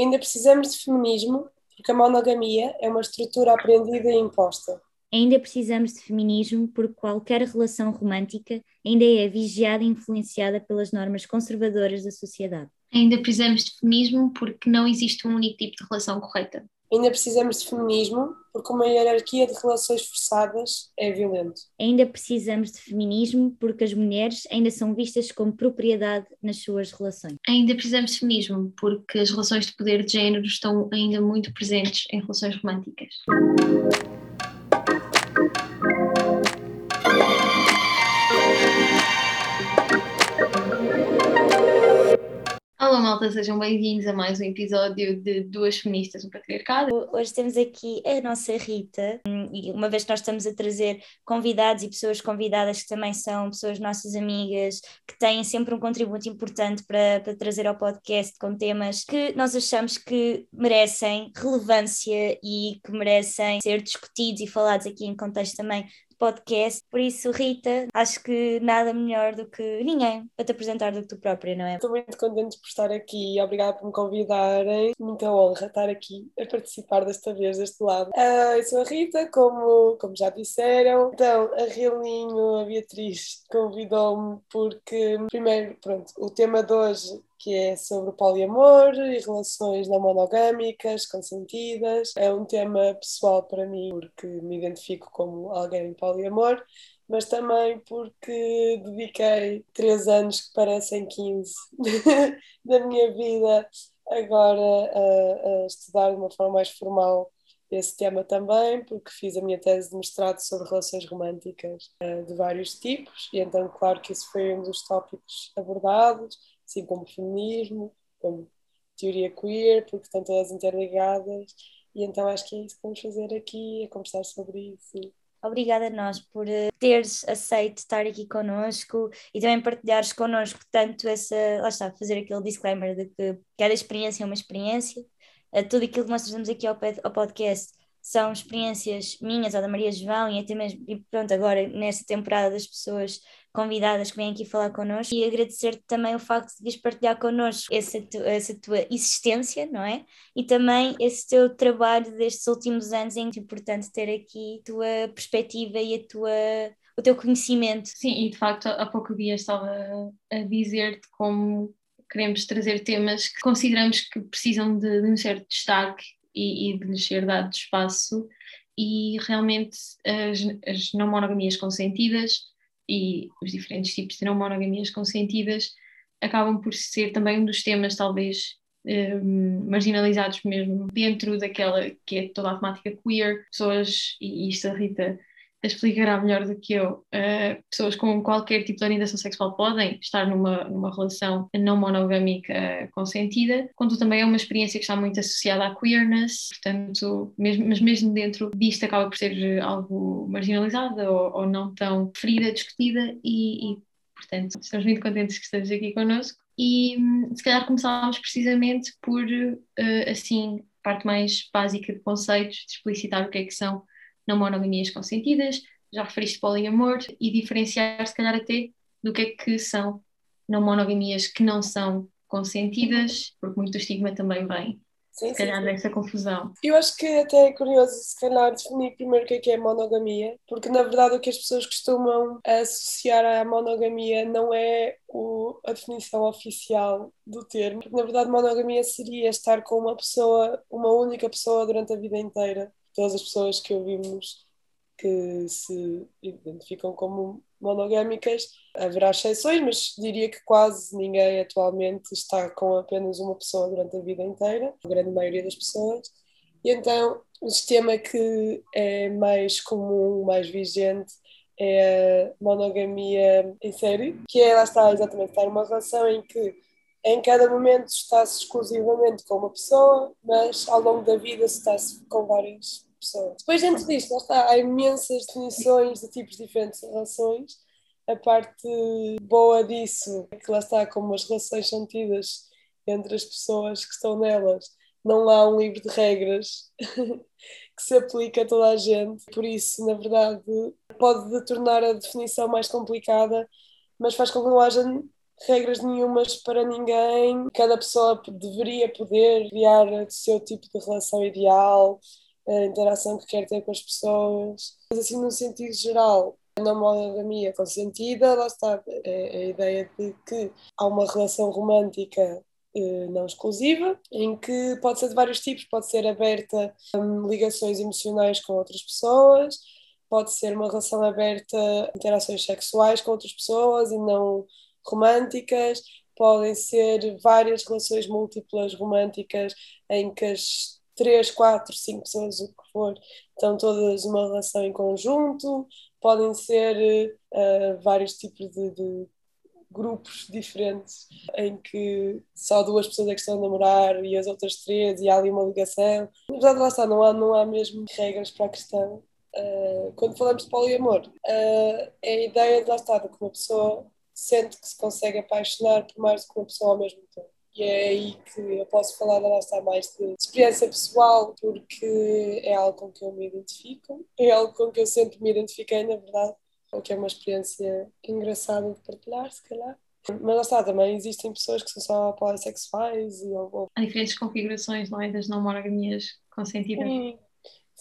Ainda precisamos de feminismo, porque a monogamia é uma estrutura aprendida e imposta. Ainda precisamos de feminismo, porque qualquer relação romântica ainda é vigiada e influenciada pelas normas conservadoras da sociedade. Ainda precisamos de feminismo, porque não existe um único tipo de relação correta. Ainda precisamos de feminismo, porque uma hierarquia de relações forçadas é violento. Ainda precisamos de feminismo, porque as mulheres ainda são vistas como propriedade nas suas relações. Ainda precisamos de feminismo, porque as relações de poder de género estão ainda muito presentes em relações românticas. Olá, malta, sejam bem-vindos a mais um episódio de Duas Feministas no Patriarcado. Hoje temos aqui a nossa Rita, hum, e uma vez que nós estamos a trazer convidados e pessoas convidadas que também são pessoas nossas amigas, que têm sempre um contributo importante para, para trazer ao podcast com temas que nós achamos que merecem relevância e que merecem ser discutidos e falados aqui em contexto também podcast. Por isso, Rita, acho que nada melhor do que ninguém para te apresentar do que tu própria, não é? Estou muito contente por estar aqui. Obrigada por me convidarem. Muita honra estar aqui a participar desta vez, deste lado. Uh, eu sou a Rita, como, como já disseram. Então, a Rilinho, a Beatriz, convidou-me porque, primeiro, pronto, o tema de hoje que é sobre o poliamor e relações não monogâmicas, consentidas. É um tema pessoal para mim, porque me identifico como alguém poliamor, mas também porque dediquei três anos que parecem 15 da minha vida agora a, a estudar de uma forma mais formal esse tema também, porque fiz a minha tese de mestrado sobre relações românticas uh, de vários tipos, e então, claro que isso foi um dos tópicos abordados assim como feminismo, como teoria queer, porque estão todas interligadas. E então acho que é isso que vamos fazer aqui, é conversar sobre isso. Obrigada a nós por eh, teres aceito estar aqui connosco e também partilhares connosco tanto essa, lá está, fazer aquele disclaimer de que cada experiência é uma experiência. Eh, tudo aquilo que nós trazemos aqui ao, ao podcast são experiências minhas ou da Maria João e até mesmo, e pronto, agora nesta temporada das pessoas convidadas que vêm aqui falar connosco e agradecer-te também o facto de vires partilhar connosco essa, tu, essa tua existência, não é? E também esse teu trabalho destes últimos anos, é muito importante ter aqui a tua perspectiva e a tua o teu conhecimento. Sim, e de facto há pouco dia estava a dizer-te como queremos trazer temas que consideramos que precisam de, de um certo destaque e, e de lhes ser dado espaço e realmente as, as não monogamias consentidas e os diferentes tipos de não monogamias consentidas acabam por ser também um dos temas talvez um, marginalizados mesmo dentro daquela que é toda a temática queer, pessoas, e isto a Rita explicará melhor do que eu, uh, pessoas com qualquer tipo de orientação sexual podem estar numa, numa relação não monogâmica consentida, quando também é uma experiência que está muito associada à queerness, portanto, mesmo, mas mesmo dentro disto acaba por ser algo marginalizado ou, ou não tão ferida, discutida e, e, portanto, estamos muito contentes que estejas aqui connosco. E hum, se calhar começávamos precisamente por, uh, assim, parte mais básica de conceitos, de explicitar o que é que são não monogamias consentidas, já referiste poliamor e diferenciar se calhar até do que é que são não monogamias que não são consentidas, porque muito estigma também vem Sim, se calhar sim, dessa confusão. Eu acho que até é curioso, se calhar, definir primeiro o que é, que é monogamia, porque na verdade o que as pessoas costumam associar à monogamia não é o, a definição oficial do termo, porque na verdade monogamia seria estar com uma pessoa, uma única pessoa durante a vida inteira todas as pessoas que ouvimos que se identificam como monogâmicas. Haverá exceções, mas diria que quase ninguém atualmente está com apenas uma pessoa durante a vida inteira, a grande maioria das pessoas. E então o sistema que é mais comum, mais vigente, é a monogamia em série, que é, lá está, exatamente, estar numa relação em que em cada momento está-se exclusivamente com uma pessoa, mas ao longo da vida está-se com várias pessoas. Depois, dentro disto, está, há imensas definições de tipos diferentes de relações. A parte boa disso é que lá está, como as relações são tidas entre as pessoas que estão nelas, não há um livro de regras que se aplique a toda a gente. Por isso, na verdade, pode tornar a definição mais complicada, mas faz com que não haja regras nenhumas para ninguém, cada pessoa deveria poder criar o seu tipo de relação ideal, a interação que quer ter com as pessoas, mas assim, no sentido geral, na monogamia consentida, lá está é a ideia de que há uma relação romântica eh, não exclusiva, em que pode ser de vários tipos, pode ser aberta a ligações emocionais com outras pessoas, pode ser uma relação aberta a interações sexuais com outras pessoas e não românticas, podem ser várias relações múltiplas românticas em que as três, quatro, cinco pessoas, o que for, estão todas uma relação em conjunto, podem ser uh, vários tipos de, de, grupos diferentes em que só duas pessoas é que estão a namorar e as outras três e há ali uma ligação. Na verdade, lá está, não há, não há mesmo regras para a questão. Uh, quando falamos de poliamor, uh, é a ideia de lá está, de que uma pessoa sente que se consegue apaixonar por mais do que uma pessoa ao mesmo tempo. E é aí que eu posso falar da nossa mais de experiência pessoal, porque é algo com que eu me identifico, é algo com que eu sempre me identifiquei, na verdade, o que é uma experiência engraçada de partilhar, se calhar. Mas lá está, também existem pessoas que são só polissexuais e ou... Há diferentes configurações, não é? Das não monogamias consentidas. Sim,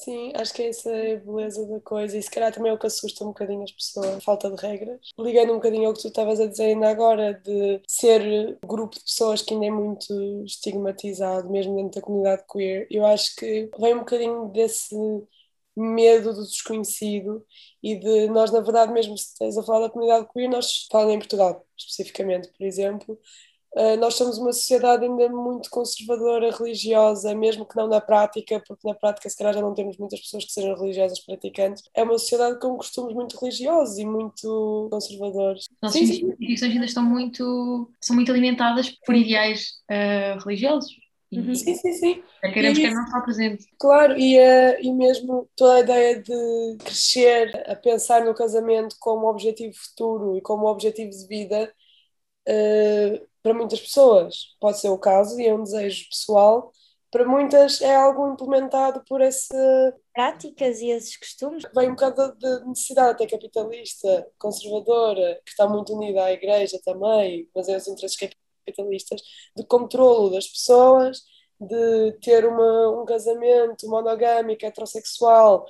Sim, acho que essa é a beleza da coisa e se calhar também é o que assusta um bocadinho as pessoas, a falta de regras. Ligando um bocadinho ao que tu estavas a dizer ainda agora, de ser um grupo de pessoas que ainda é muito estigmatizado, mesmo dentro da comunidade queer, eu acho que vem um bocadinho desse medo do desconhecido e de nós, na verdade, mesmo se estás a falar da comunidade queer, nós falando em Portugal especificamente, por exemplo, nós somos uma sociedade ainda muito conservadora, religiosa, mesmo que não na prática, porque na prática se calhar já não temos muitas pessoas que sejam religiosas praticantes. É uma sociedade com costumes muito religiosos e muito conservadores. Nossas instituições ainda estão muito, são muito alimentadas por ideais uh, religiosos. Uhum. Sim, sim, sim. Queremos que não está presente. Claro, e, uh, e mesmo toda a ideia de crescer a pensar no casamento como objetivo futuro e como objetivo de vida uh, para muitas pessoas pode ser o caso e é um desejo pessoal, para muitas é algo implementado por essa práticas e esses costumes. Vem um bocado de necessidade até capitalista, conservadora, que está muito unida à igreja também, mas é os interesses capitalistas, de controlo das pessoas, de ter uma, um casamento monogâmico, heterossexual,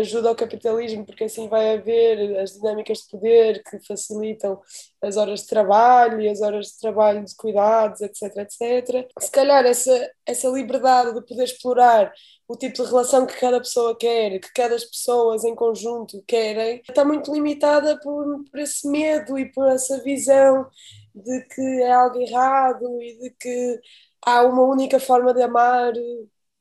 ajuda ao capitalismo, porque assim vai haver as dinâmicas de poder que facilitam as horas de trabalho e as horas de trabalho de cuidados, etc, etc. Se calhar essa, essa liberdade de poder explorar o tipo de relação que cada pessoa quer, que cada pessoas em conjunto querem, está muito limitada por, por esse medo e por essa visão de que é algo errado e de que há uma única forma de amar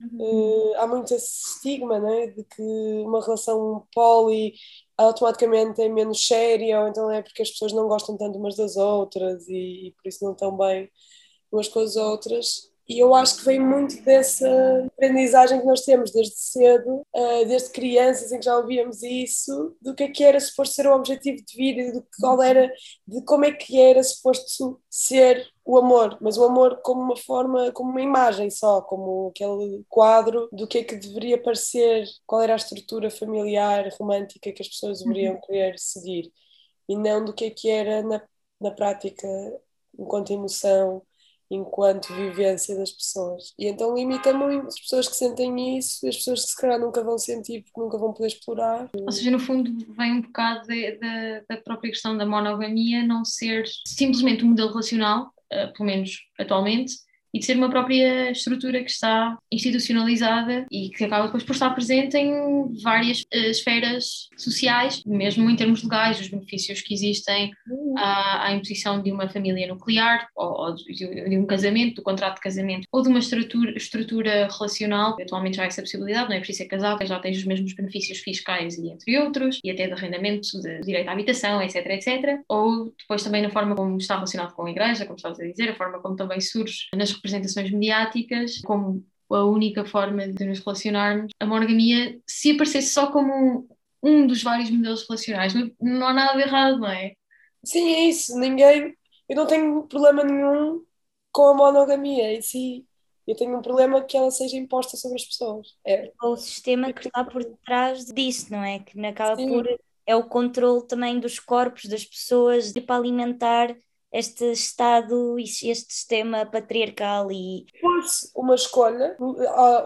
Uhum. Uh, há muito esse estigma né, de que uma relação poli automaticamente é menos séria, ou então é porque as pessoas não gostam tanto umas das outras e, e por isso não estão bem umas com as outras. E eu acho que vem muito dessa aprendizagem que nós temos desde cedo, uh, desde crianças, em que já ouvíamos isso, do que é que era suposto ser o objetivo de vida, do que qual era, de como é que era suposto ser o amor, mas o amor como uma forma, como uma imagem só, como aquele quadro do que é que deveria parecer, qual era a estrutura familiar, romântica que as pessoas deveriam uhum. querer seguir, e não do que é que era na, na prática, enquanto emoção, enquanto vivência das pessoas. E então limita muito as pessoas que sentem isso, as pessoas que se calhar nunca vão sentir porque nunca vão poder explorar. Ou seja, no fundo, vem um bocado de, de, da própria questão da monogamia não ser simplesmente um modelo relacional, uh, pelo menos atualmente, e de ser uma própria estrutura que está institucionalizada e que acaba depois por estar presente em várias uh, esferas sociais, mesmo em termos legais, os benefícios que existem uhum. à, à, imposição de uma família nuclear ou, ou de, um casamento, do contrato de casamento ou de uma estrutura, estrutura relacional. Atualmente já há essa possibilidade, não é preciso ser casado, já tens os mesmos benefícios fiscais e entre outros, e até de arrendamento, de direito à habitação, etc, etc. Ou depois também na forma como está relacionado com a igreja, como estavas a dizer, a forma como também surge nas representações mediáticas como a única forma de nos relacionarmos, a monogamia, se aparecesse só como um dos vários modelos relacionais, não, não há nada de errado, não é? Sim, é isso. Ninguém. Eu não tenho problema nenhum com a monogamia em si. Eu tenho um problema que ela seja imposta sobre as pessoas. É. O sistema que está por trás disso, não é? Que acaba Sim. por. É o controle também dos corpos das pessoas para alimentar este Estado, este sistema patriarcal e. Fosse uma escolha,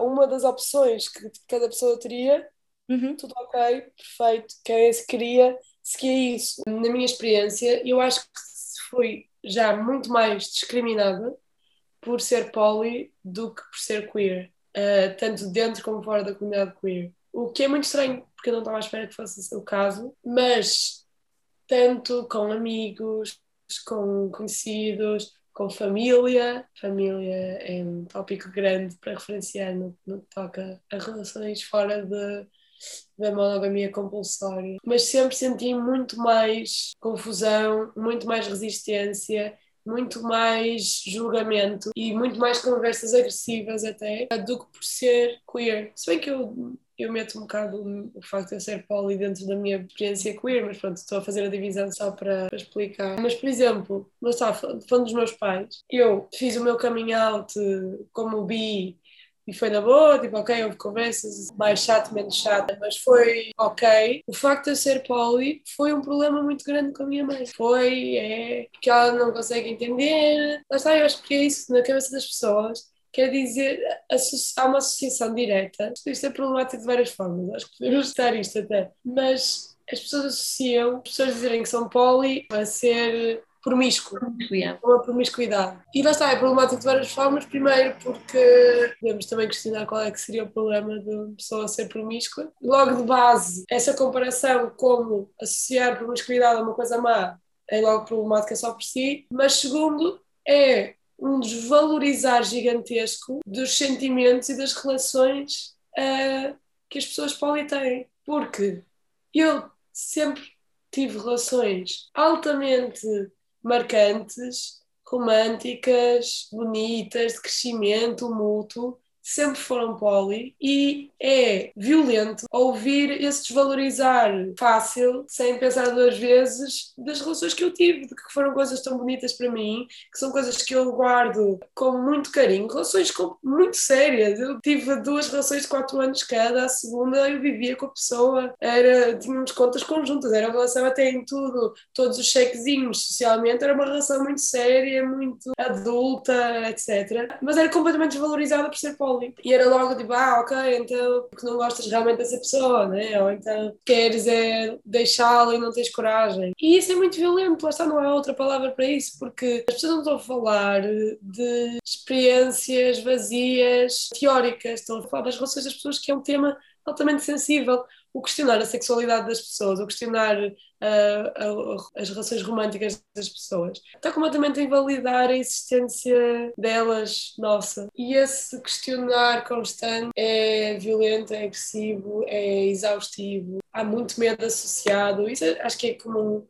uma das opções que cada pessoa teria, uhum. tudo ok, perfeito, quem se queria, seguia isso. Na minha experiência, eu acho que fui já muito mais discriminada por ser poli do que por ser queer, uh, tanto dentro como fora da comunidade queer. O que é muito estranho, porque eu não estava à espera que fosse o caso, mas tanto com amigos, com conhecidos, com família. Família é um tópico grande para referenciar no, no que toca a relações fora de, da monogamia compulsória. Mas sempre senti muito mais confusão, muito mais resistência muito mais julgamento e muito mais conversas agressivas até do que por ser queer. Se bem que eu eu meto um bocado o facto de eu ser poli dentro da minha experiência queer, mas pronto, estou a fazer a divisão só para, para explicar. Mas, por exemplo, não está falando dos meus pais, eu fiz o meu coming out como bi e foi na boa, tipo, ok, houve conversas mais chato, menos chata, mas foi ok. O facto de eu ser poli foi um problema muito grande com a minha mãe. Foi, é, que ela não consegue entender. Lá está, eu acho que é isso na cabeça das pessoas Quer dizer, há uma associação direta. Isto é problemático de várias formas, acho que podemos estar isto até. Mas as pessoas associam, as pessoas dizerem que são poli a ser promíscuo, uma promiscuidade. E lá está, é problemático de várias formas. Primeiro, porque podemos também questionar qual é que seria o problema de uma pessoa ser promíscua. Logo de base, essa comparação como associar promiscuidade a uma coisa má é logo problemática só por si. Mas segundo, é um desvalorizar gigantesco dos sentimentos e das relações uh, que as pessoas podem ter. Porque eu sempre tive relações altamente marcantes, românticas, bonitas, de crescimento mútuo, sempre foram poli e é violento ouvir esse desvalorizar fácil, sem pensar duas vezes, das relações que eu tive, de que foram coisas tão bonitas para mim, que são coisas que eu guardo com muito carinho, relações muito sérias. Eu tive duas relações de quatro anos cada, a segunda eu vivia com a pessoa, era, tínhamos contas conjuntas, era uma relação até em tudo, todos os chequezinhos socialmente, era uma relação muito séria, muito adulta, etc. Mas era completamente desvalorizada por ser poli e era logo tipo, ah, ok, então porque não gostas realmente dessa pessoa, né? Ou então queres é deixá-la e não tens coragem. E isso é muito violento, lá está, não há outra palavra para isso, porque as pessoas não estão a falar de experiências vazias, teóricas, estão a falar das relações das pessoas, que é um tema altamente sensível. O questionar a sexualidade das pessoas, o questionar uh, uh, as relações românticas das pessoas, está completamente a invalidar a existência delas, nossa. E esse questionar constante é violento, é agressivo, é exaustivo, há muito medo associado. Isso acho que é comum.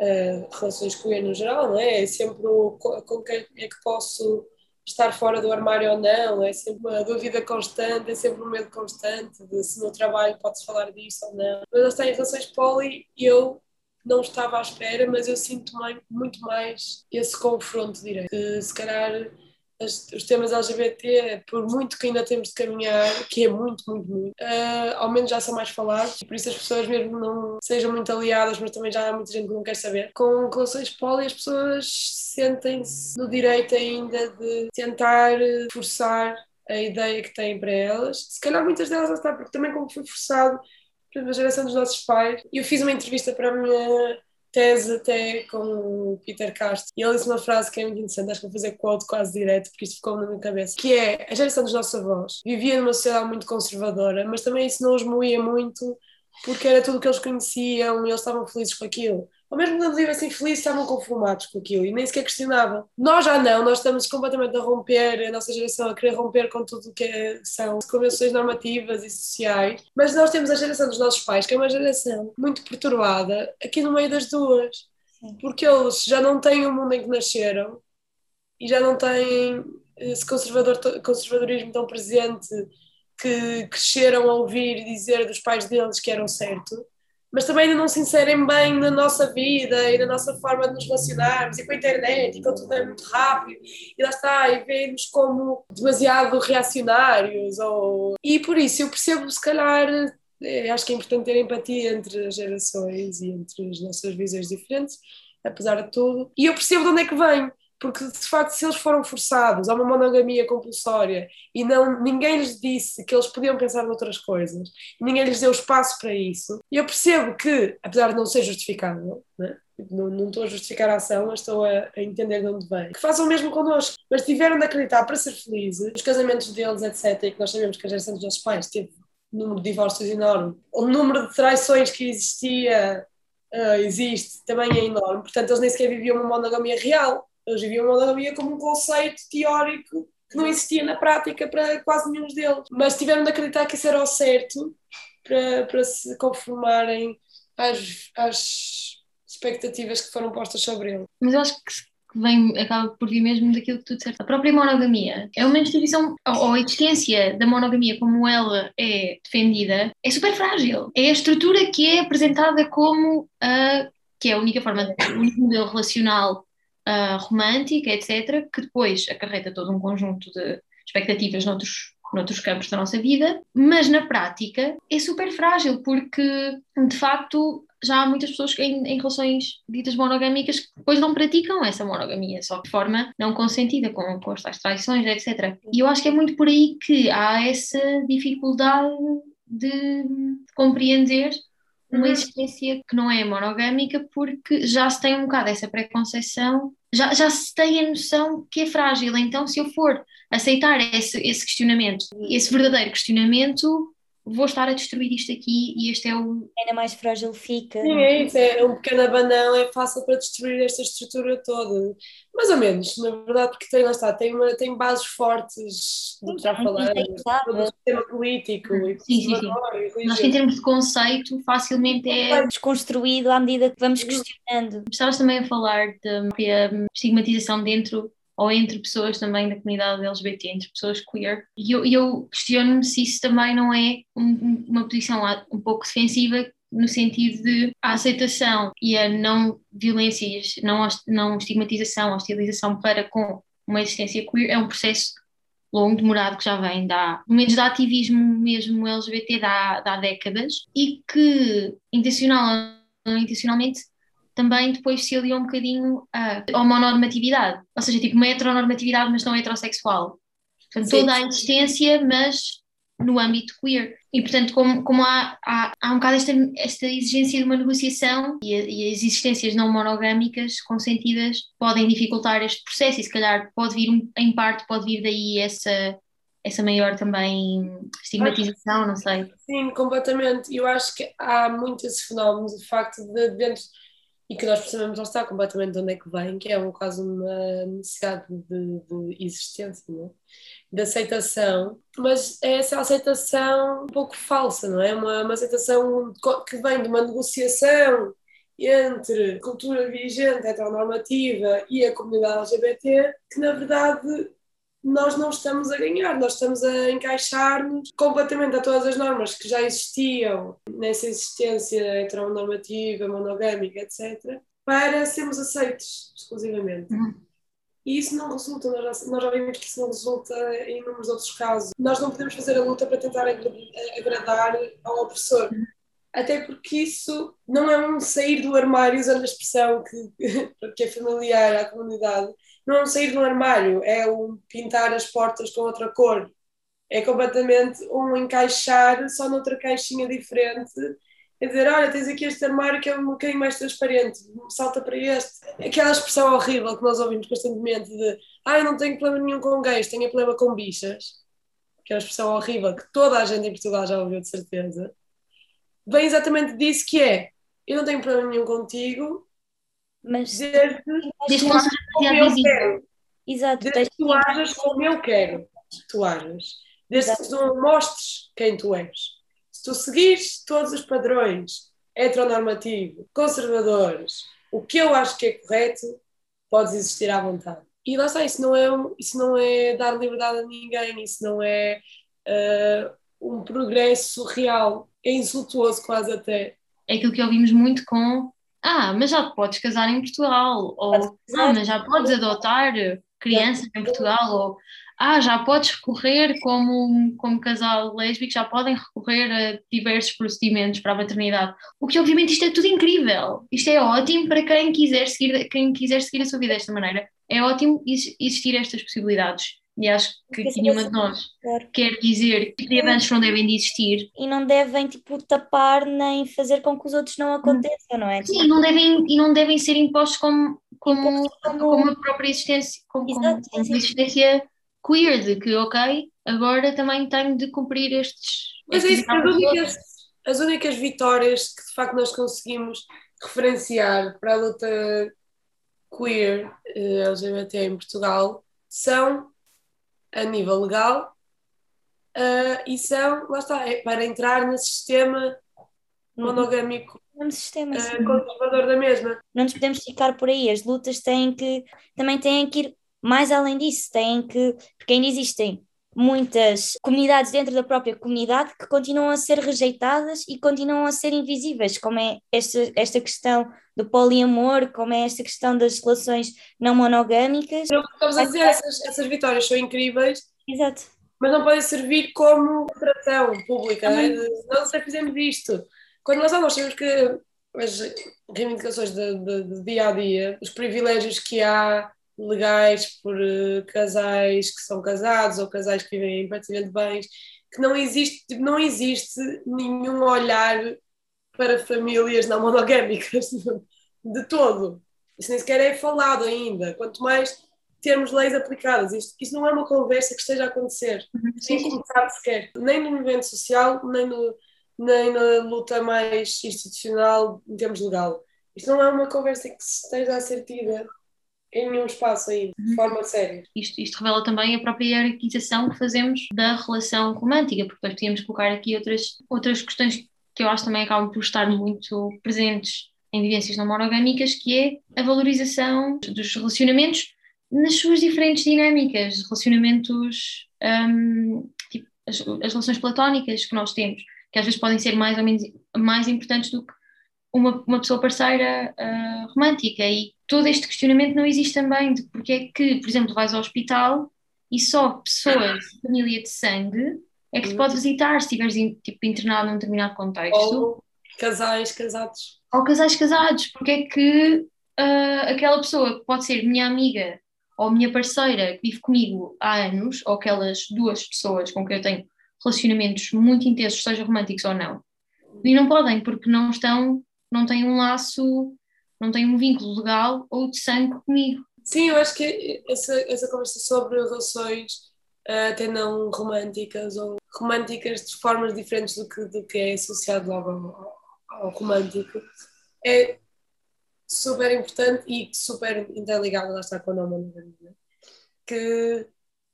Uh, relações queer no geral, não é? É sempre o, com quem é que posso estar fora do armário ou não, é sempre uma dúvida constante, é sempre um medo constante de se no trabalho pode-se falar disso ou não. Mas eles têm relações poli eu não estava à espera, mas eu sinto muito mais esse confronto direto. Se calhar as, os temas LGBT, por muito que ainda temos de caminhar, que é muito, muito, muito, uh, ao menos já são mais falados, e por isso as pessoas mesmo não sejam muito aliadas, mas também já há muita gente que não quer saber. Com relações poli, as pessoas sentem-se no direito ainda de tentar forçar a ideia que têm para elas. Se calhar muitas delas está, porque também como foi forçado pela geração dos nossos pais, eu fiz uma entrevista para a minha tese até com o Peter Castro. E ele disse uma frase que é muito interessante, acho que vou fazer quote quase direto porque isto ficou na minha cabeça, que é a geração dos nossos avós vivia numa sociedade muito conservadora, mas também isso não os moía muito porque era tudo o que eles conheciam e eles estavam felizes com aquilo ao mesmo quando estivessem felizes, estavam conformados com aquilo e nem sequer questionavam. Nós já não, nós estamos completamente a romper, a nossa geração a querer romper com tudo o que é, são convenções normativas e sociais, mas nós temos a geração dos nossos pais, que é uma geração muito perturbada, aqui no meio das duas, porque eles já não têm o mundo em que nasceram e já não têm esse conservador, conservadorismo tão presente que cresceram a ouvir dizer dos pais deles que eram certo mas também ainda não se inserem bem na nossa vida e na nossa forma de nos relacionarmos e com a internet e com tudo é muito rápido e lá está, e vemos como demasiado reacionários ou... e por isso eu percebo se calhar é, acho que é importante ter empatia entre as gerações e entre as nossas visões diferentes apesar de tudo. E eu percebo de onde é que vem, porque de facto, se eles foram forçados a uma monogamia compulsória e não, ninguém lhes disse que eles podiam pensar noutras coisas, ninguém lhes deu espaço para isso, eu percebo que, apesar de não ser justificável, né? não, não estou a justificar a ação, mas estou a, a, entender de onde vem. Que façam o mesmo connosco, mas tiveram de acreditar para ser felizes, os casamentos deles, etc., e que nós sabemos que a geração dos nossos pais teve um número de divórcios enorme, o número de traições que existia, uh, existe, também é enorme, portanto eles nem sequer viviam uma monogamia real, eles viviam uma monogamia como um conceito teórico que não existia na prática para quase nenhum deles, mas tiveram de acreditar que isso era o certo para, para se conformarem às, às expectativas que foram postas sobre ele. Mas eu acho que vem, acaba por vir mesmo daquilo que tu disseste. A própria monogamia é uma instituição, ou a existência da monogamia como ela é defendida, é super frágil. É a estrutura que é apresentada como a, que é a única forma, o único modelo relacional uh, romântico, etc., que depois acarreta todo um conjunto de expectativas noutros noutros campos da nossa vida, mas na prática é super frágil, porque de facto já há muitas pessoas em, em relações ditas monogâmicas que depois não praticam essa monogamia, só de forma não consentida, com, com as traições, etc. E eu acho que é muito por aí que há essa dificuldade de, de compreender uma uhum. existência que não é monogâmica, porque já se tem um bocado essa preconceção, já, já se tem a noção que é frágil. Então, se eu for aceitar esse, esse questionamento, esse verdadeiro questionamento, vou estar a destruir isto aqui e este é o. Ainda mais frágil fica. Sim, é isso, é um pequeno abanão, é fácil para destruir esta estrutura toda. Mais ou menos, na verdade, porque tem, lá está, tem, uma, tem bases fortes do que já falamos, do sistema político e sim, sim, sim. Acho que em termos de conceito, facilmente é desconstruído à medida que vamos questionando. Estavas também a falar da estigmatização dentro ou entre pessoas também da comunidade LGBT, entre pessoas queer. E eu, eu questiono-me se isso também não é um, uma posição um pouco defensiva no sentido de a aceitação e a não violências, não, não estigmatização, hostilização para com uma existência queer é um processo longo, demorado, que já vem da, menos de ativismo mesmo LGBT da, da há décadas e que intencional ou não intencionalmente também depois se aliou um bocadinho a homonormatividade, ou seja, tipo uma heteronormatividade, mas não heterossexual. Portanto, Sim. toda a existência, mas no âmbito queer. E, portanto, como, como há, há, há um bocado esta, esta exigência de uma negociação e, a, e, as existências não monogâmicas consentidas podem dificultar este processo e, se calhar, pode vir, em parte, pode vir daí essa, essa maior também estigmatização, não sei. Sim, completamente. Eu acho que há muito esse fenómeno, de facto, de dentro e que nós percebemos, lá está, completamente de onde é que vem, que é um, quase uma necessidade de, de existência, não é? de aceitação, mas é essa aceitação um pouco falsa, não é? Uma, uma aceitação que vem de uma negociação entre cultura vigente heteronormativa e a comunidade LGBT, que na verdade nós não estamos a ganhar, nós estamos a encaixar-nos completamente a todas as normas que já existiam nessa existência heteronormativa, monogâmica, etc., para sermos aceitos exclusivamente. Uhum. E isso não resulta, nós já, nós já vimos que isso não resulta em inúmeros outros casos. Nós não podemos fazer a luta para tentar agradar ao opressor. Uhum. Até porque isso não é um sair do armário, usando a expressão que, que é familiar à comunidade, não sair do armário, é um pintar as portas com outra cor. É completamente um encaixar só noutra caixinha diferente. É dizer, olha, tens aqui este armário que é um bocadinho mais transparente, salta para este. Aquela expressão horrível que nós ouvimos constantemente de ah, eu não tenho problema nenhum com gays, tenho problema com bichas. Que é uma expressão horrível que toda a gente em Portugal já ouviu, de certeza. Vem exatamente disso que é, eu não tenho problema nenhum contigo, mas desde, desde que como eu quero. Exato. Desde que tu ajas como eu quero que tu ajas. Desde Exato. que tu mostres quem tu és. Se tu seguires todos os padrões heteronormativos, conservadores, o que eu acho que é correto, podes existir à vontade. E lá está, isso não é, isso não é dar liberdade a ninguém, isso não é uh, um progresso real, é insultuoso quase até. É aquilo que ouvimos muito com ah, mas já podes casar em Portugal, ou ah, mas já podes adotar crianças em Portugal, ou ah, já podes recorrer como, como casal lésbico, já podem recorrer a diversos procedimentos para a maternidade. O que obviamente isto é tudo incrível. Isto é ótimo para quem quiser seguir, quem quiser seguir a sua vida desta maneira. É ótimo existir estas possibilidades. E acho que, que nenhuma de nós claro. quer dizer que avanços não devem de existir. E não devem, tipo, tapar nem fazer com que os outros não aconteçam, não é? Sim, tipo... não devem, e não devem ser impostos como, como, como... como a própria existência, como, Exato, como, como existência queer, de que, ok, agora também tenho de cumprir estes. Mas é isso, as únicas, as únicas vitórias que de facto nós conseguimos referenciar para a luta queer eh, LGBT em Portugal são a nível legal uh, e são, lá está, é para entrar no sistema uhum. monogâmico no sistema, uh, conservador da mesma. Não nos podemos ficar por aí, as lutas têm que, também têm que ir mais além disso, têm que, porque ainda existem muitas comunidades dentro da própria comunidade que continuam a ser rejeitadas e continuam a ser invisíveis, como é esta, esta questão do poliamor, como é esta questão das relações não monogâmicas. Não, estamos a dizer, essas, essas vitórias são incríveis. Exato. Mas não podem servir como atração pública, né? não sei fizemos isto. Quando nós, nós temos que as reivindicações de dia a dia, os privilégios que há legais por uh, casais que são casados ou casais que vivem em partilha de bens, que não existe, tipo, não existe nenhum olhar para famílias não monogâmicas de todo. Isso nem sequer é falado ainda, quanto mais termos leis aplicadas. Isto, isso não é uma conversa que esteja a acontecer, uhum. sem começar sequer, nem no movimento social, nem, no, nem na luta mais institucional em termos legal. Isto não é uma conversa que esteja a ser tida em nenhum espaço aí, de uhum. forma séria. Isto, isto revela também a própria hierarquização que fazemos da relação romântica, porque nós podíamos colocar aqui outras, outras questões que eu acho também acabam por estar muito presentes em vivências não monogâmicas, que é a valorização dos relacionamentos nas suas diferentes dinâmicas, relacionamentos, um, tipo, as, as, relações platónicas que nós temos, que às vezes podem ser mais ou menos mais importantes do que uma, uma pessoa parceira uh, romântica e todo este questionamento não existe também de porque é que, por exemplo, vais ao hospital e só pessoas de família de sangue é que te pode visitar se estiveres tipo, internado num determinado contexto. Ou casais casados. Ou casais casados, porque é que uh, aquela pessoa que pode ser minha amiga ou minha parceira que vive comigo há anos, ou aquelas duas pessoas com quem eu tenho relacionamentos muito intensos, seja românticos ou não, e não podem porque não estão, não têm um laço não tem um vínculo legal ou de sangue comigo. Sim, eu acho que essa, essa conversa sobre relações uh, até não românticas ou românticas de formas diferentes do que, do que é associado logo ao, ao romântico é super importante e super interligado, lá está com a não monogamia, que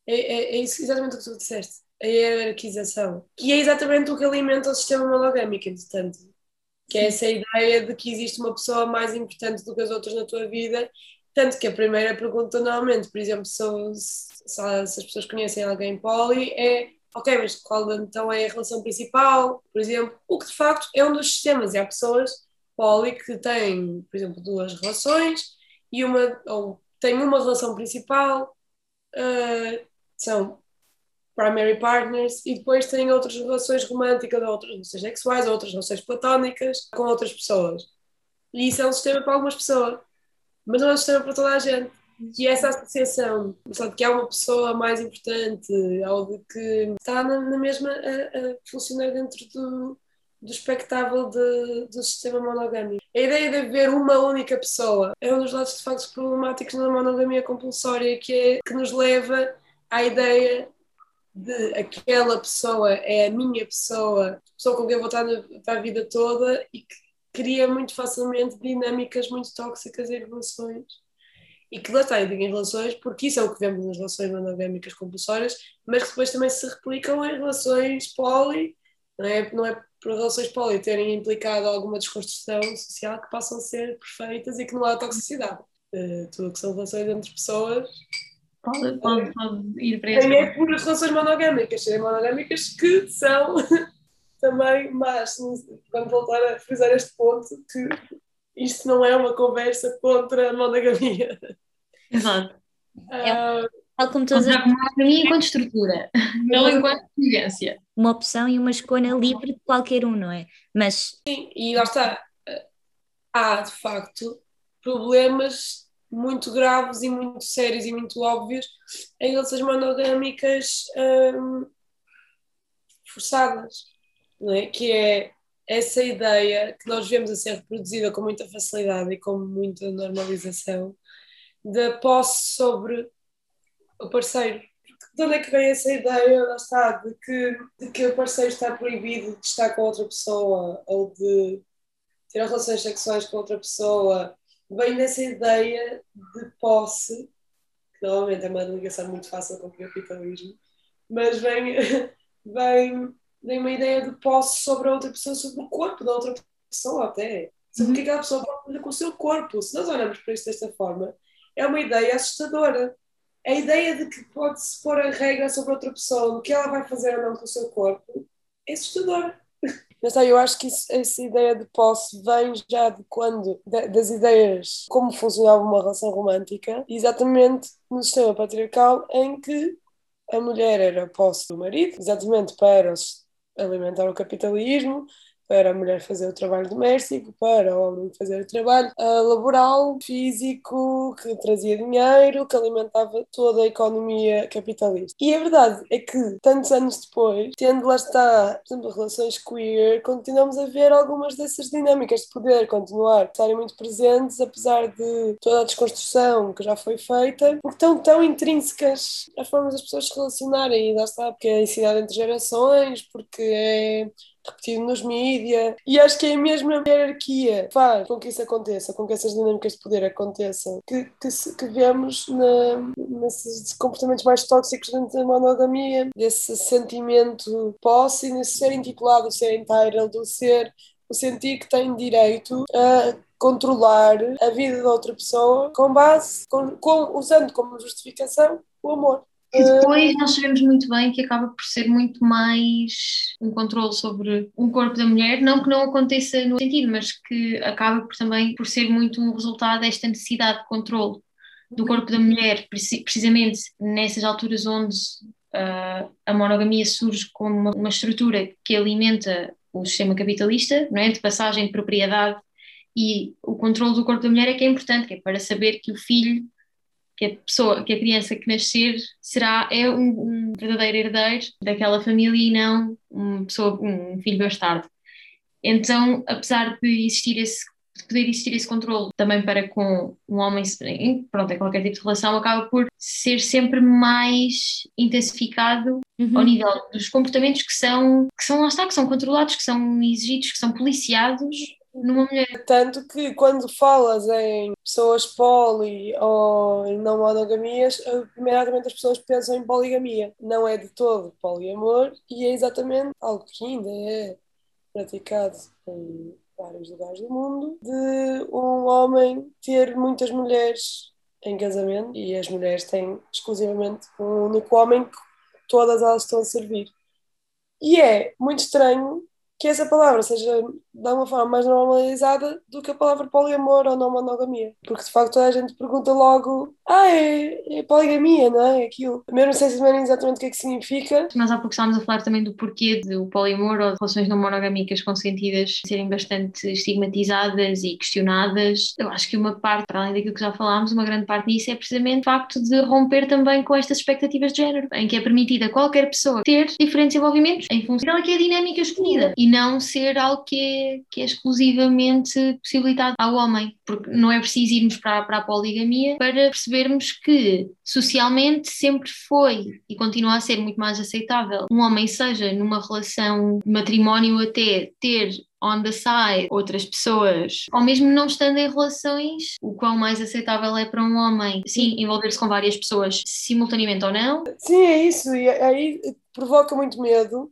é, é, é isso, exatamente o que tu disseste, a hierarquização, que é exatamente o que alimenta o sistema monogâmico, entretanto que é essa ideia de que existe uma pessoa mais importante do que as outras na tua vida. Tanto que a primeira pergunta, normalmente, por exemplo, se, se, as pessoas conhecem alguém poli, é ok, mas qual então é a relação principal, por exemplo, o que de facto é um dos sistemas. E há pessoas poli que têm, por exemplo, duas relações e uma, ou têm uma relação principal, uh, são primary partners e depois têm outras relações românticas, ou outras relações sexuais, ou outras relações platónicas com outras pessoas. E isso é um sistema para algumas pessoas, mas não é um sistema para toda a gente. E essa associação, de que há uma pessoa mais importante, ou de que está na, na mesma a, a, funcionar dentro do, do espectável de, do sistema monogâmico. A ideia de haver uma única pessoa é um dos lados de facto problemáticos na monogamia compulsória, que é que nos leva à ideia de aquela pessoa é a minha pessoa, pessoa com quem eu vou estar para a vida toda e que cria muito facilmente dinâmicas muito tóxicas em relações. E que lá está, eu digo em relações, porque isso é o que vemos nas relações monogâmicas compulsórias, mas que depois também se replicam em relações poli, não é, não é por relações poli terem implicado alguma desconstrução social que passam a ser perfeitas e que não há toxicidade. Uh, tudo que são relações entre pessoas Pode, pode, pode ir para esse. Também é por relações monogâmicas, serem monogâmicas que são também mas Vamos voltar a frisar este ponto que isto não é uma conversa contra a monogamia. Exato. É, Tal como todas como monogamia enquanto estrutura, não enquanto vivência. uma opção e uma escolha livre de qualquer um, não é? Mas Sim, e lá está. Há, de facto, problemas muito graves e muito sérios e muito óbvios em relações monogâmicas hum, forçadas, não é? Que é essa ideia que nós vemos a ser reproduzida com muita facilidade e com muita normalização da posse sobre o parceiro. De onde é que vem essa ideia, está, de que, de que o parceiro está proibido de estar com outra pessoa ou de ter relações sexuais com outra pessoa? Vem dessa ideia de posse, que normalmente é uma ligação muito fácil com o capitalismo, mas vem, vem, vem uma ideia de posse sobre a outra pessoa, sobre o corpo da outra pessoa até. Sobre o que aquela pessoa pode fazer com o seu corpo. Se nós olhamos para isto desta forma, é uma ideia assustadora. A ideia de que pode-se pôr a regra sobre outra pessoa, do que ela vai fazer ou não com o seu corpo, é assustadora. Mas tá, eu acho que isso- essa ideia de posse vem já de quando, da- das ideias, como funcionava uma relação romântica, exatamente no sistema patriarcal em que a mulher era posse do marido, exatamente para alimentar o capitalismo, para a mulher fazer o trabalho doméstico, para o homem fazer o trabalho ah, laboral, físico, que trazia dinheiro, que alimentava toda a economia capitalista. E a verdade é que, tantos anos depois, tendo lá está, por exemplo, relações queer, continuamos a ver algumas dessas dinâmicas de poder continuar estarem muito presentes, apesar de toda a desconstrução que já foi feita, porque estão tão intrínsecas às formas das pessoas se relacionarem, e lá está, porque é a entre gerações, porque é repetido nos mídias, e acho que é a mesma hierarquia que faz com que isso aconteça, com que essas dinâmicas de poder aconteçam, que, que, se- que vemos na, nesses comportamentos mais tóxicos dentro da monogamia, desse sentimento posse, nesse ser intitulado, ser entitled, o ser, o sentir que tem direito a controlar a vida da outra pessoa com base, com, com, usando como justificação o amor. E depois nós sabemos muito bem que acaba por ser muito mais um controle sobre o corpo da mulher, não que não aconteça no sentido, mas que acaba por também por ser muito um resultado desta necessidade de controle do corpo da mulher, preci- precisamente nessas alturas onde ah, a monogamia surge como uma, uma estrutura que alimenta o sistema capitalista, não é? de passagem de propriedade e o controle do corpo da mulher é que é importante, que é para saber que o filho que a pessoa, que a criança que nascer será é um, um verdadeiro herdeiro daquela família e não uma pessoa, um filho bastardo. Então, apesar de existir esse de poder existir esse controle também para com um homem, em- pronto, em qualquer tipo de relação, acaba por ser sempre mais intensificado ao nível dos comportamentos que são, que são lá está, que são controlados, que são exigidos, que são policiados numa mulher. Tanto que quando falas em pessoas poli ou em não monogamias, imediatamente as pessoas pensam em poligamia. Não é de todo poliamor e é exatamente algo que ainda é praticado em vários lugares do mundo, de um homem ter muitas mulheres em casamento e as mulheres têm exclusivamente um único homem que todas elas estão a servir. E é muito estranho que essa palavra seja de uma forma mais normalizada do que a palavra poliamor ou não monogamia. Porque de facto a gente pergunta logo: ah, é, é poligamia, não é? Aquilo. Mesmo sem saberem exatamente o que é que significa. Nós há pouco estávamos a falar também do porquê do poliamor ou de relações não monogâmicas consentidas serem bastante estigmatizadas e questionadas. Eu acho que uma parte, para além daquilo que já falámos, uma grande parte disso é precisamente o facto de romper também com estas expectativas de género, em que é permitida qualquer pessoa ter diferentes envolvimentos em função daquela que é a dinâmica escolhida e não ser algo que é, que é exclusivamente possibilitado ao homem, porque não é preciso irmos para, para a poligamia para percebermos que socialmente sempre foi e continua a ser muito mais aceitável um homem seja numa relação de matrimónio até ter on the side outras pessoas, ou mesmo não estando em relações, o quão mais aceitável é para um homem, sim, envolver-se com várias pessoas simultaneamente ou não, Sim, é isso. E aí provoca muito medo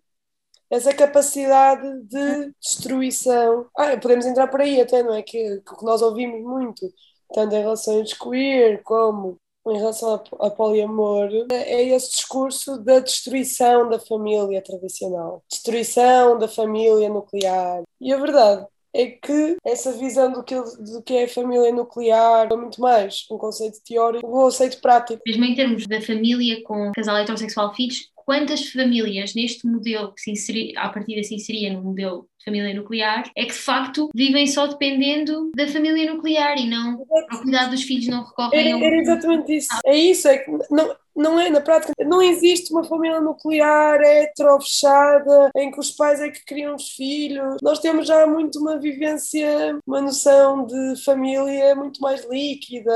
essa capacidade de destruição. Ah, podemos entrar por aí até, não é? Que, que nós ouvimos muito, tanto em relações queer como em relação a, a poliamor, é esse discurso da destruição da família tradicional, destruição da família nuclear. E a verdade é que essa visão do que, do que é a família nuclear é muito mais um conceito teórico, um conceito prático. Mesmo em termos da família com casal heterossexual filhos, quantas famílias neste modelo que se inserir, a partir se inseria no modelo de família nuclear, é que de facto vivem só dependendo da família nuclear e não ao cuidado dos filhos não recorrem era, era exatamente isso. É isso, é que não, não é na prática, não existe uma família nuclear hetero fechada em que os pais é que criam os filhos. Nós temos já muito uma vivência, uma noção de família muito mais líquida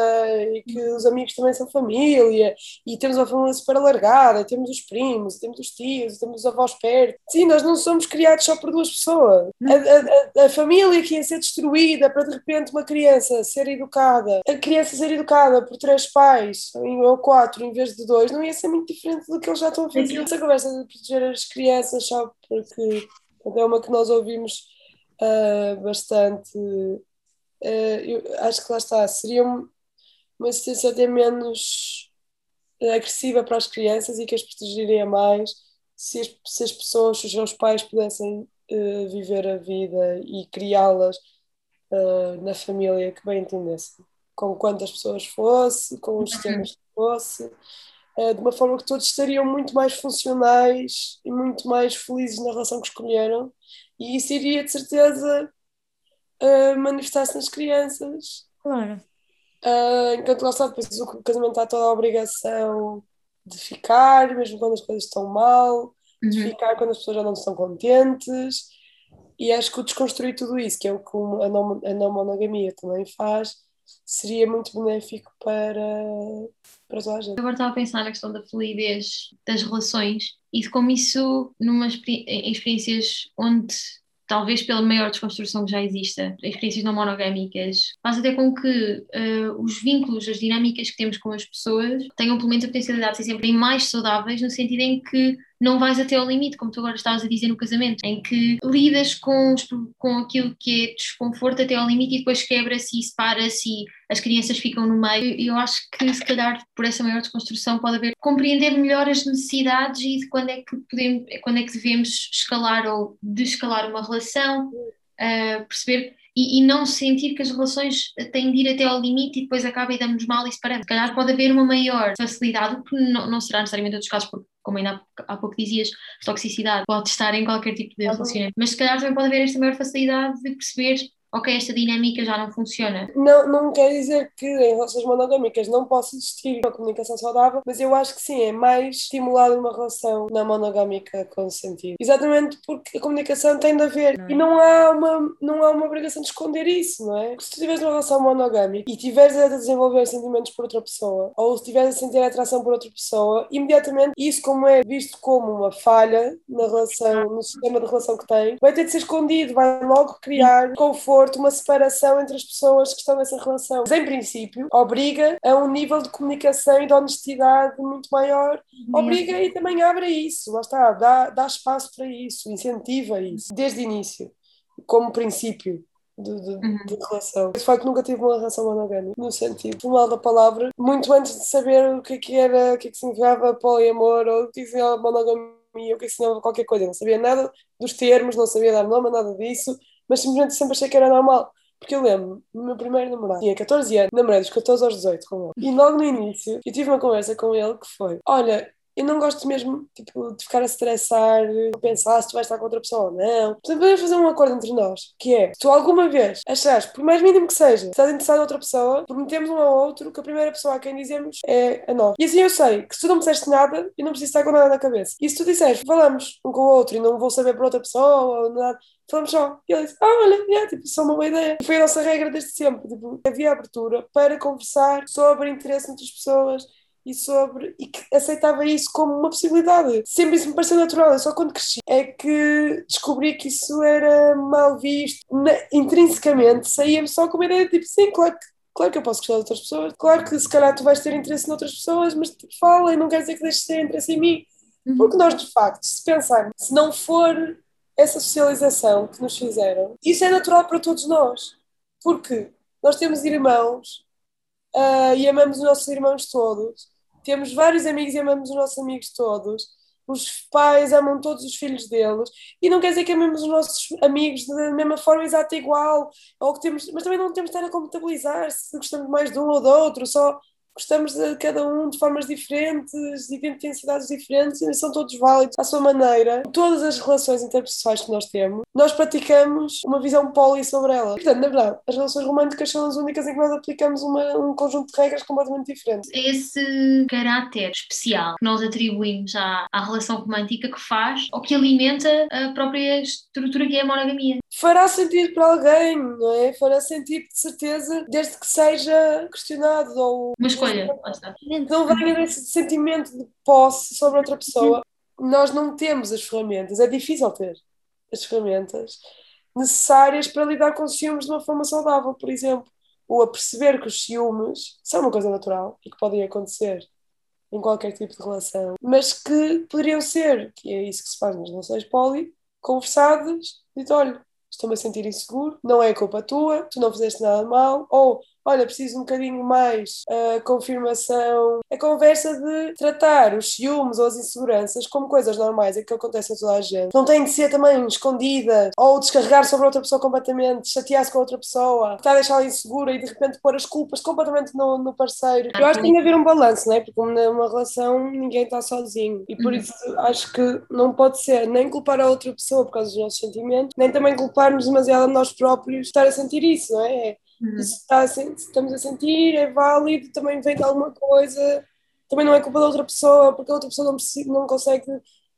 e que os amigos também são família e temos uma família super alargada, temos os primos, temos os tios, temos os avós perto. Sim, nós não somos criados só por duas pessoas. A, a, a família que ia ser destruída para de repente uma criança ser educada, a criança ser educada por três pais ou quatro em vez de não ia ser muito diferente do que eles já estão a fazer. Essa conversa de proteger as crianças, sabe? Porque é uma que nós ouvimos uh, bastante. Uh, eu acho que lá está, seria uma assistência até menos agressiva para as crianças e que as protegeria mais se as, se as pessoas, se os seus pais pudessem uh, viver a vida e criá-las na família que bem entendessem, com quantas pessoas fosse, com os sistemas que fosse, de uma forma que todos estariam muito mais funcionais e muito mais felizes na relação que escolheram, e isso iria de certeza manifestar-se nas crianças. Claro. Uh, enquanto lá está, depois o casamento há toda a obrigação de ficar, mesmo quando as coisas estão mal, uhum. de ficar quando as pessoas já não estão contentes. E acho que o desconstruir tudo isso, que é o que a não, a não monogamia também faz, seria muito benéfico para, para toda a gente. Agora estava a pensar na questão da fluidez das relações e de como isso, numa, em experiências onde talvez pela maior desconstrução que já exista, experiências não monogâmicas, faz até com que uh, os vínculos, as dinâmicas que temos com as pessoas tenham pelo menos a potencialidade de ser sempre mais saudáveis, no sentido em que não vais até ao limite, como tu agora estavas a dizer no casamento, em que lidas com, com aquilo que é desconforto até ao limite e depois quebra-se separa-se as crianças ficam no meio. Eu acho que se calhar por essa maior desconstrução pode haver compreender melhor as necessidades e de quando é que podemos, quando é que devemos escalar ou desescalar uma relação, uh, perceber e, e, não sentir que as relações têm de ir até ao limite e depois acaba e damos mal e separamos. Se calhar pode haver uma maior facilidade, o que não, não será necessariamente todos os casos, porque como ainda há, há pouco dizias, toxicidade pode estar em qualquer tipo de relacionamento, mas se calhar também pode haver esta maior facilidade de perceber ok, esta dinâmica já não funciona. Não, não quer dizer que em relações monogâmicas não possa existir uma comunicação saudável, mas eu acho que sim, é mais estimulado uma relação na monogâmica sentido. Exatamente porque a comunicação tem de haver. Não. E não há, uma, não há uma obrigação de esconder isso, não é? Se tu tiveres uma relação monogâmica e tiveres a desenvolver sentimentos por outra pessoa, ou se tiveres a sentir atração por outra pessoa, imediatamente isso, como é visto como uma falha na relação, no sistema de relação que tem, vai ter de ser escondido, vai logo criar conforto uma separação entre as pessoas que estão nessa relação. Mas, em princípio, obriga a um nível de comunicação e de honestidade muito maior. Obriga e também abre isso, lá está, dá, dá espaço para isso, incentiva isso, desde o início, como princípio. De, de, uhum. de, relação. De facto, nunca tive uma relação monogâmica, no sentido mal da palavra, muito antes de saber o que, é que era, o que, é que significava poliamor ou o que, é que significava monogamia, o que, é que significava qualquer coisa. Não sabia nada dos termos, não sabia dar nome a nada disso mas simplesmente sempre achei que era normal. Porque eu lembro, no meu primeiro namorado, tinha 14 anos, namorei dos 14 aos 18 com ele. E logo no início, eu tive uma conversa com ele que foi: Olha, eu não gosto mesmo tipo, de ficar a estressar, a pensar se tu vais estar com outra pessoa ou não. Portanto, podemos fazer um acordo entre nós, que é, se tu alguma vez achares, por mais mínimo que seja, estás interessado em outra pessoa, prometemos um ao outro que a primeira pessoa a quem dizemos é a nós. E assim eu sei que se tu não me disseste nada, eu não preciso estar com nada na cabeça. E se tu disseres, falamos um com o outro e não vou saber por outra pessoa ou nada, falamos só. E ele disse, ah, olha, yeah, tipo, é uma boa ideia. E foi a nossa regra desde sempre. Tipo, havia abertura para conversar sobre interesse entre as pessoas e sobre e que aceitava isso como uma possibilidade. Sempre isso me pareceu natural. Só quando cresci é que descobri que isso era mal visto. Na, intrinsecamente saía-me só com uma ideia de tipo, sim, claro que Claro que eu posso gostar de outras pessoas, claro que se calhar tu vais ter interesse em outras pessoas, mas tipo, fala e não quer dizer que deixes de ter interesse em mim. Uhum. Porque nós, de facto, se pensarmos, se não for essa socialização que nos fizeram, isso é natural para todos nós. Porque nós temos irmãos uh, e amamos os nossos irmãos todos temos vários amigos e amamos os nossos amigos todos. os pais amam todos os filhos deles e não quer dizer que amemos os nossos amigos da mesma forma exata igual, ou que temos, mas também não temos de estar a computabilizar se gostamos mais de um ou do outro, só gostamos de cada um de formas diferentes e de intensidades diferentes e são todos válidos à sua maneira. Todas as relações interpessoais que nós temos, nós praticamos uma visão poli sobre elas. Portanto, na verdade, as relações românticas são as únicas em que nós aplicamos uma, um conjunto de regras completamente diferentes. Esse caráter especial que nós atribuímos à, à relação romântica que faz ou que alimenta a própria estrutura que é a monogamia. Fará sentido para alguém, não é? Fará sentido de certeza, desde que seja questionado ou. Uma escolha. Não venha desse sentimento de posse sobre outra pessoa. Nós não temos as ferramentas, é difícil ter as ferramentas necessárias para lidar com ciúmes de uma forma saudável, por exemplo. Ou a perceber que os ciúmes são uma coisa natural e que podem acontecer em qualquer tipo de relação, mas que poderiam ser, que é isso que se faz nas relações poli, conversadas, dito, olha, estou-me a sentir inseguro, não é culpa tua, tu não fizeste nada mal, ou olha, preciso um bocadinho mais a uh, confirmação, a conversa de tratar os ciúmes ou as inseguranças como coisas normais, é que acontece a toda a gente. Não tem de ser também escondida ou descarregar sobre outra pessoa completamente, chatear-se com outra pessoa, estar a deixá-la insegura e de repente pôr as culpas completamente no, no parceiro. Eu acho que tem de haver um balanço, não é? Porque numa relação ninguém está sozinho e por uhum. isso acho que não pode ser nem culpar a outra pessoa por causa dos nossos sentimentos, nem também culparmos demasiado a nós próprios estar a sentir isso, não é? Uhum. Isso está estamos a sentir, é válido, também vem de alguma coisa, também não é culpa da outra pessoa, porque a outra pessoa não, não consegue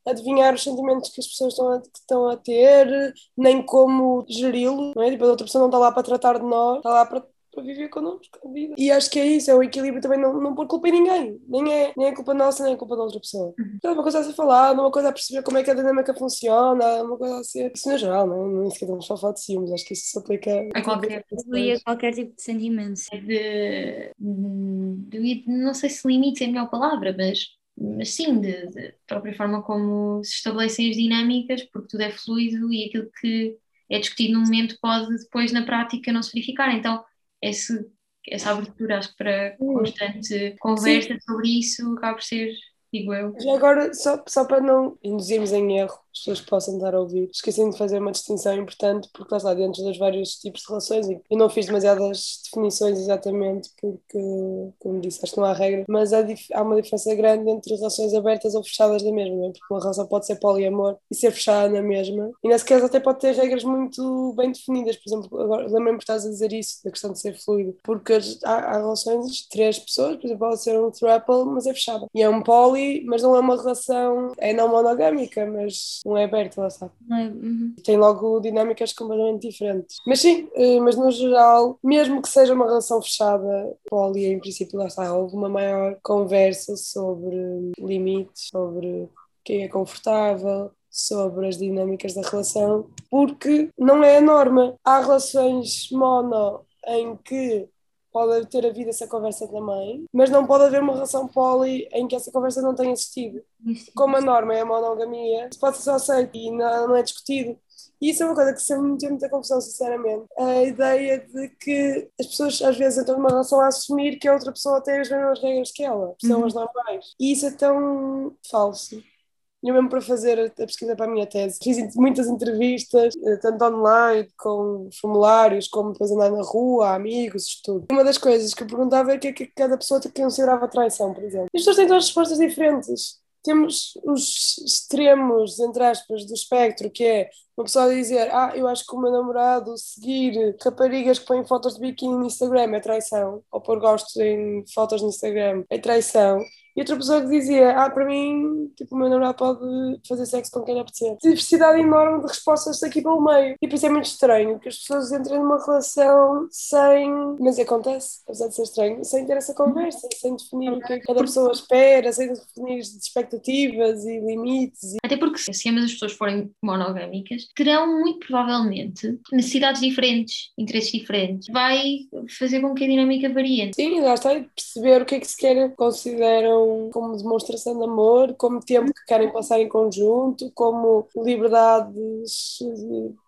adivinhar os sentimentos que as pessoas estão a, estão a ter, nem como geri-lo, não é? Tipo, a outra pessoa não está lá para tratar de nós, está lá para para viver connosco a vida. E acho que é isso, é o equilíbrio também, não, não pôr culpa em ninguém. Nem é, nem é culpa nossa, nem é culpa da outra pessoa. Uhum. É uma coisa a ser falada, uma coisa a perceber como é que a dinâmica funciona, uma coisa a ser. Isso no geral, não, não é sequer só a falar de ciúmes, acho que isso se aplica a qualquer, a qualquer tipo de sentimento. De, de, de, não sei se limite é a melhor palavra, mas mas sim, de, de própria forma como se estabelecem as dinâmicas, porque tudo é fluido e aquilo que é discutido no momento pode depois na prática não se verificar. Então, esse, essa abertura, acho que para constante conversa Sim. sobre isso acaba por ser, digo eu. Já agora, só, só para não induzirmos em erro, pessoas possam estar a ouvir. Esqueci de fazer uma distinção importante, porque lá está, dentro dos vários tipos de relações, e não fiz demasiadas definições exatamente, porque, como disse, acho que não há regra, mas há, há uma diferença grande entre relações abertas ou fechadas da mesma, é? porque uma relação pode ser poliamor e ser fechada na mesma, e nesse caso até pode ter regras muito bem definidas, por exemplo, agora lembro-me que estás a dizer isso, da questão de ser fluido, porque há, há relações de três pessoas, por exemplo, pode ser um throuple, mas é fechada, e é um poli, mas não é uma relação, é não monogâmica, mas não é aberto, lá sabe? É, uhum. Tem logo dinâmicas completamente diferentes. Mas sim, eh, mas no geral, mesmo que seja uma relação fechada, poli, em princípio, lá está, houve uma maior conversa sobre limites, sobre quem é confortável, sobre as dinâmicas da relação, porque não é a norma. Há relações mono em que pode ter havido essa conversa também, mas não pode haver uma relação poli em que essa conversa não tenha existido. Como a norma é a monogamia, isso pode ser só aceito e não, não é discutido. E isso é uma coisa que sempre me tem muita confusão, sinceramente. A ideia de que as pessoas às vezes entram numa relação a assumir que a outra pessoa tem as mesmas regras que ela, que são uhum. as normais. E isso é tão falso eu mesmo para fazer a pesquisa para a minha tese. Fiz muitas entrevistas, eh, tanto online, com formulários, como depois andar na rua, amigos, tudo. Uma das coisas que eu perguntava é o que é que cada pessoa considerava traição, por exemplo. E as pessoas têm todas respostas diferentes. Temos os extremos, entre aspas, do espectro, que é uma pessoa dizer, ah, eu acho que o meu namorado seguir raparigas que põem fotos de biquíni no Instagram é traição, ou pôr gostos em fotos no Instagram é traição. E outra pessoa que dizia, ah, para mim, tipo, o meu namorado pode fazer sexo com quem lhe apetecer. Diversidade enorme de respostas aqui pelo meio. E por isso é muito estranho que as pessoas entrem numa relação sem. Mas acontece, apesar de ser estranho, sem ter essa conversa, sem definir o que é cada pessoa espera, sem definir expectativas e limites. E... Até porque se ambas as pessoas forem monogâmicas, terão muito provavelmente necessidades diferentes, interesses diferentes. Vai fazer com que a dinâmica varie. Sim, lá está, perceber o que é que se quer consideram como, demonstração de amor, como tempo que querem passar em conjunto, como liberdades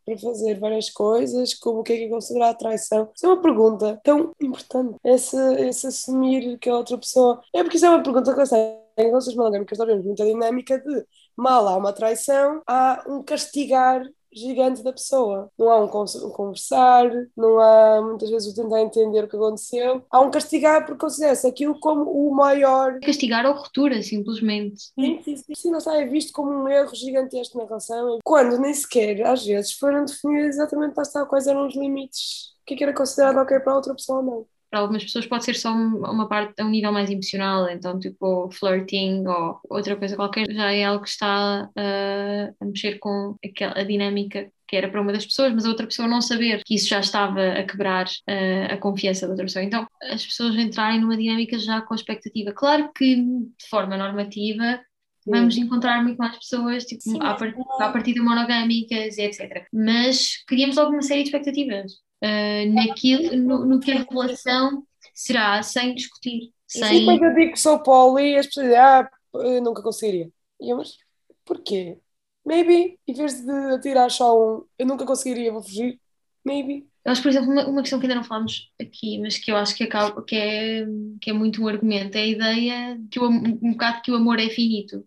para fazer várias coisas, como o que é que é considerar traição. Isso é uma pergunta tão importante. Esse, esse assumir que a outra pessoa. É porque isso é uma pergunta que eu sei. Em relações monogâmicas, nós vemos muita dinâmica de mal há uma traição, há um castigar gigante da pessoa. Não há um conversar, não há muitas vezes o tentar entender o que aconteceu. Há um castigar porque considera-se aquilo como o maior. Castigar ou ruptura, simplesmente. Sim, sim, sim. sim não é visto como um erro gigantesco na relação, quando nem sequer, às vezes, foram definidos exatamente para estar quais eram os limites. O que, é que era considerado ok para outra pessoa ou não para algumas pessoas pode ser só uma parte a um nível mais emocional, então tipo flirting ou outra coisa qualquer já é algo que está uh, a mexer com aquela, a dinâmica que era para uma das pessoas, mas a outra pessoa não saber que isso já estava a quebrar uh, a confiança da outra pessoa. Então as pessoas entrarem numa dinâmica já com expectativa. Claro que de forma normativa vamos encontrar muito mais pessoas tipo, Sim, à, part à partida monogâmicas, etc. Mas criamos alguma série de expectativas uh, naquilo, no, no, que a relação será, sem discutir. Sem... E depois eu digo que sou poli e as pessoas dizem, ah, eu nunca conseguiria. E eu, mas porquê? Maybe, em vez de atirar só um, eu nunca conseguiria, vou fugir. Maybe. Acho, por exemplo, uma, uma questão que ainda não falámos aqui, mas que eu acho que, acaba, que, é, que é muito um argumento, é a ideia que o, um bocado que o amor é finito.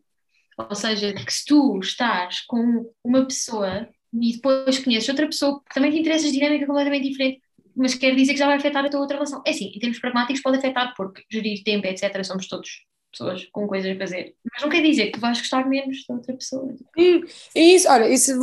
Ou seja, que se tu estás com uma pessoa e depois conheces outra pessoa que também te interessa dinâmica completamente diferente, mas quer dizer que já vai afetar a tua outra relação. É assim, em termos pragmáticos pode afetar, porque gerir tempo, etc., somos todos pessoas com coisas a fazer. Mas não quer dizer que vais gostar menos da outra pessoa. E, e isso, olha, isso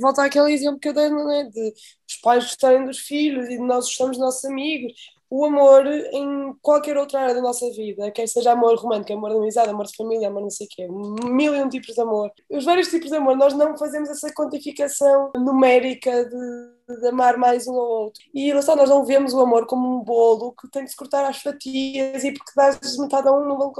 volta àquele exemplo que eu dei, não é? De os pais gostarem dos filhos e de nós gostamos dos nossos amigos o amor em qualquer outra área da nossa vida, quer seja amor romântico, amor de amizade, amor de família, amor não sei o quê, mil e um tipos de amor. Os vários tipos de amor, nós não fazemos essa quantificação numérica de de amar mais um ao outro. E lá está, nós não vemos o amor como um bolo que tem que se cortar às fatias e porque dás metade a um, não vão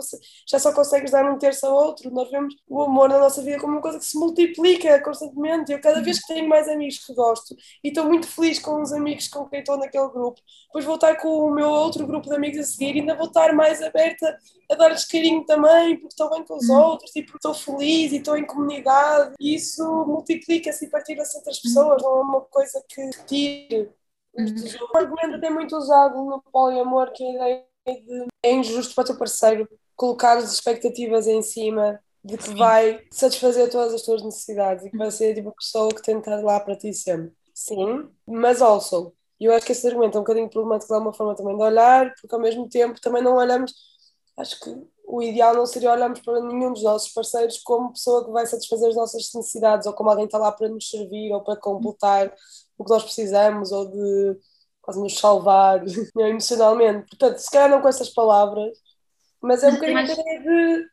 já só consegues dar um terço a outro. Nós vemos o amor na nossa vida como uma coisa que se multiplica constantemente. Eu, cada vez que tenho mais amigos que gosto e estou muito feliz com os amigos com quem estou naquele grupo, depois vou estar com o meu outro grupo de amigos a seguir e ainda vou estar mais aberta a dar-lhes carinho também, porque estou bem com os uhum. outros e porque estou feliz e estou em comunidade. E isso multiplica-se e partilha-se entre as pessoas, não é uma coisa que que tire. Uhum. Um argumento até muito usado no poliamor, que é a ideia de é injusto para o teu parceiro colocar as expectativas em cima de que vai satisfazer todas as tuas necessidades e que vai ser tipo a pessoa que tem estar lá para ti sempre. Sim, mas also, eu acho que esse argumento é um bocadinho problemático de alguma forma também de olhar, porque ao mesmo tempo também não olhamos, acho que o ideal não seria olharmos para nenhum dos nossos parceiros como pessoa que vai satisfazer as nossas necessidades ou como alguém está lá para nos servir ou para completar o que nós precisamos ou de quase nos salvar emocionalmente. Portanto, se calhar não com essas palavras, mas é um bocadinho mais... de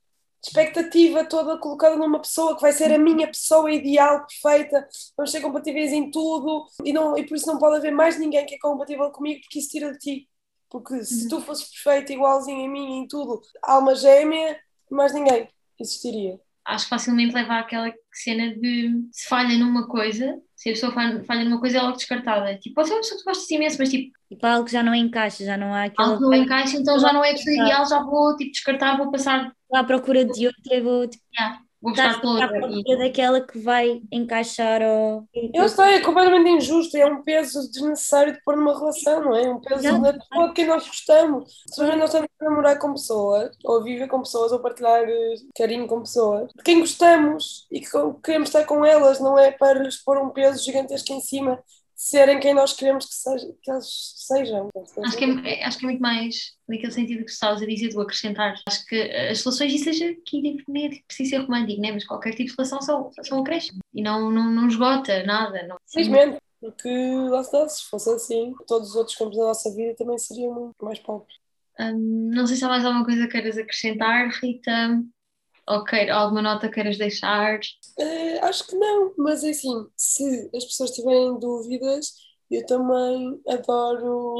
expectativa toda colocada numa pessoa que vai ser a minha pessoa ideal, perfeita, vamos ser compatíveis em tudo e, não, e por isso não pode haver mais ninguém que é compatível comigo porque isso tira de ti. Porque se uhum. tu fosses perfeita, igualzinho a mim em tudo, alma gêmea, mais ninguém existiria. Acho que facilmente leva àquela cena de se falha numa coisa, se a pessoa falha numa coisa é logo descartada. Tipo, pode ser uma pessoa que gosta imenso, mas tipo. Tipo, algo que já não encaixa, já não há aquela. Algo não encaixa, então já não é a pessoa ideal, já vou tipo, descartar, vou passar. À procura de outra, vou tipo, yeah. Vou buscar pela outra. daquela que vai encaixar ao. Eu sei, é completamente injusto, é um peso desnecessário de pôr numa relação, não é? Um peso da pessoa de quem nós gostamos. Se nós estamos a namorar com pessoas, ou viver com pessoas, ou partilhar eh, carinho com pessoas, de quem gostamos e que queremos estar com elas, não é para lhes pôr um peso gigantesco em cima serem quem nós queremos que, seja, que eles sejam. Acho que, é, acho que é muito mais naquele sentido que estavas a dizer, do acrescentar. Acho que as relações, e seja que nem é preciso ser romântico, né? mas qualquer tipo de relação são, são acréscimos e não, não, não esgota nada. Não. Simplesmente, porque lá está, se fosse assim, todos os outros campos da nossa vida também seriam muito mais pobres. Hum, não sei se há mais alguma coisa que queiras acrescentar, Rita. Ou queira, alguma nota queiras deixar? Uh, acho que não, mas é assim, se as pessoas tiverem dúvidas, eu também adoro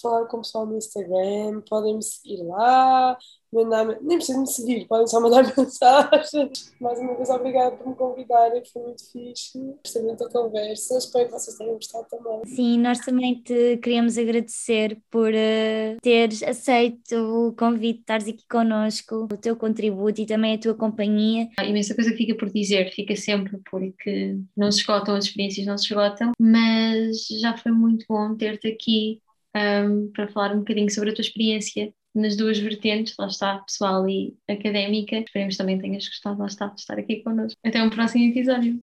falar com o pessoal no Instagram, podem me seguir lá, mandar, nem precisam me seguir, podem só mandar mensagens. Mais uma vez, obrigada por me convidarem, foi muito fixe. Gostei muito da conversa, espero que vocês tenham gostado também. Sim, nós também te queríamos agradecer por uh, teres aceito o convite, estares aqui connosco, o teu contributo e também a tua companhia. Há imensa coisa que fica por dizer, fica sempre porque não se esgotam as experiências, não se esgotam, mas já foi muito bom ter-te aqui um, para falar um bocadinho sobre a tua experiência nas duas vertentes, lá está, pessoal e académica. Esperemos também tenhas gostado, lá está, de estar aqui connosco. Até um próximo episódio.